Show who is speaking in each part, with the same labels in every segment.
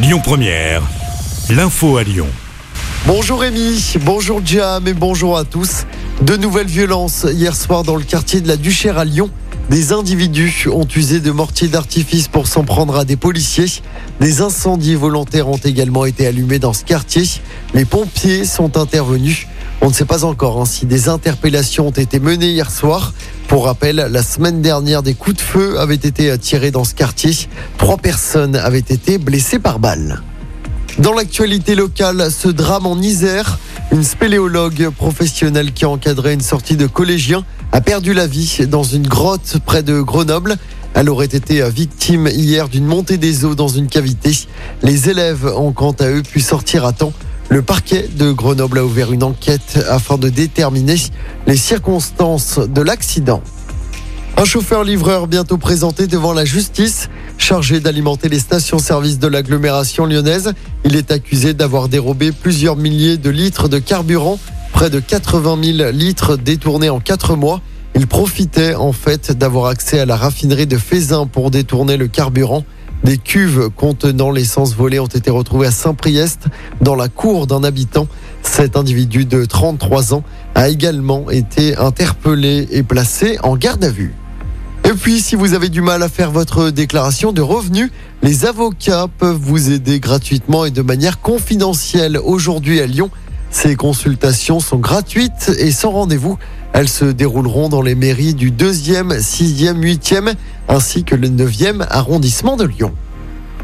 Speaker 1: Lyon Première, l'info à Lyon.
Speaker 2: Bonjour Rémi, bonjour Jam et bonjour à tous. De nouvelles violences hier soir dans le quartier de la Duchère à Lyon. Des individus ont usé de mortiers d'artifice pour s'en prendre à des policiers. Des incendies volontaires ont également été allumés dans ce quartier. Les pompiers sont intervenus. On ne sait pas encore hein, si des interpellations ont été menées hier soir. Pour rappel, la semaine dernière, des coups de feu avaient été tirés dans ce quartier. Trois personnes avaient été blessées par balle. Dans l'actualité locale, ce drame en Isère, une spéléologue professionnelle qui a encadré une sortie de collégiens a perdu la vie dans une grotte près de Grenoble. Elle aurait été victime hier d'une montée des eaux dans une cavité. Les élèves ont quant à eux pu sortir à temps. Le parquet de Grenoble a ouvert une enquête afin de déterminer les circonstances de l'accident. Un chauffeur-livreur bientôt présenté devant la justice, chargé d'alimenter les stations-service de l'agglomération lyonnaise. Il est accusé d'avoir dérobé plusieurs milliers de litres de carburant, près de 80 000 litres détournés en quatre mois. Il profitait en fait d'avoir accès à la raffinerie de Fézin pour détourner le carburant. Des cuves contenant l'essence volée ont été retrouvées à Saint-Priest, dans la cour d'un habitant. Cet individu de 33 ans a également été interpellé et placé en garde à vue. Et puis, si vous avez du mal à faire votre déclaration de revenus, les avocats peuvent vous aider gratuitement et de manière confidentielle aujourd'hui à Lyon. Ces consultations sont gratuites et sans rendez-vous. Elles se dérouleront dans les mairies du 2e, 6e, 8e ainsi que le 9e arrondissement de Lyon.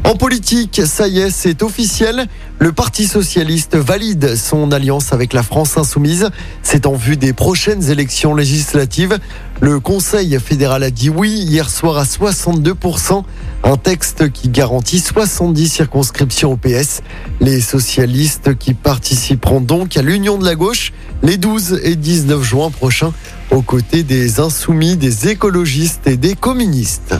Speaker 2: En politique, ça y est, c'est officiel. Le Parti socialiste valide son alliance avec la France insoumise. C'est en vue des prochaines élections législatives. Le Conseil fédéral a dit oui hier soir à 62%. Un texte qui garantit 70 circonscriptions au PS. Les socialistes qui participeront donc à l'Union de la gauche les 12 et 19 juin prochains aux côtés des insoumis, des écologistes et des communistes.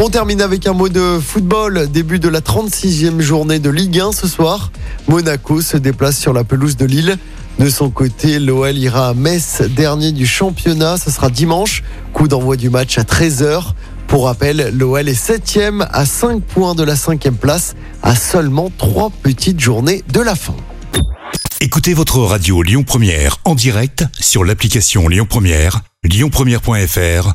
Speaker 2: On termine avec un mot de football. Début de la 36e journée de Ligue 1 ce soir. Monaco se déplace sur la pelouse de Lille. De son côté, l'OL ira à Metz, dernier du championnat. Ce sera dimanche. Coup d'envoi du match à 13h. Pour rappel, l'OL est 7e à 5 points de la 5e place, à seulement 3 petites journées de la fin.
Speaker 1: Écoutez votre radio Lyon Première en direct sur l'application Lyon Première, lyonpremière.fr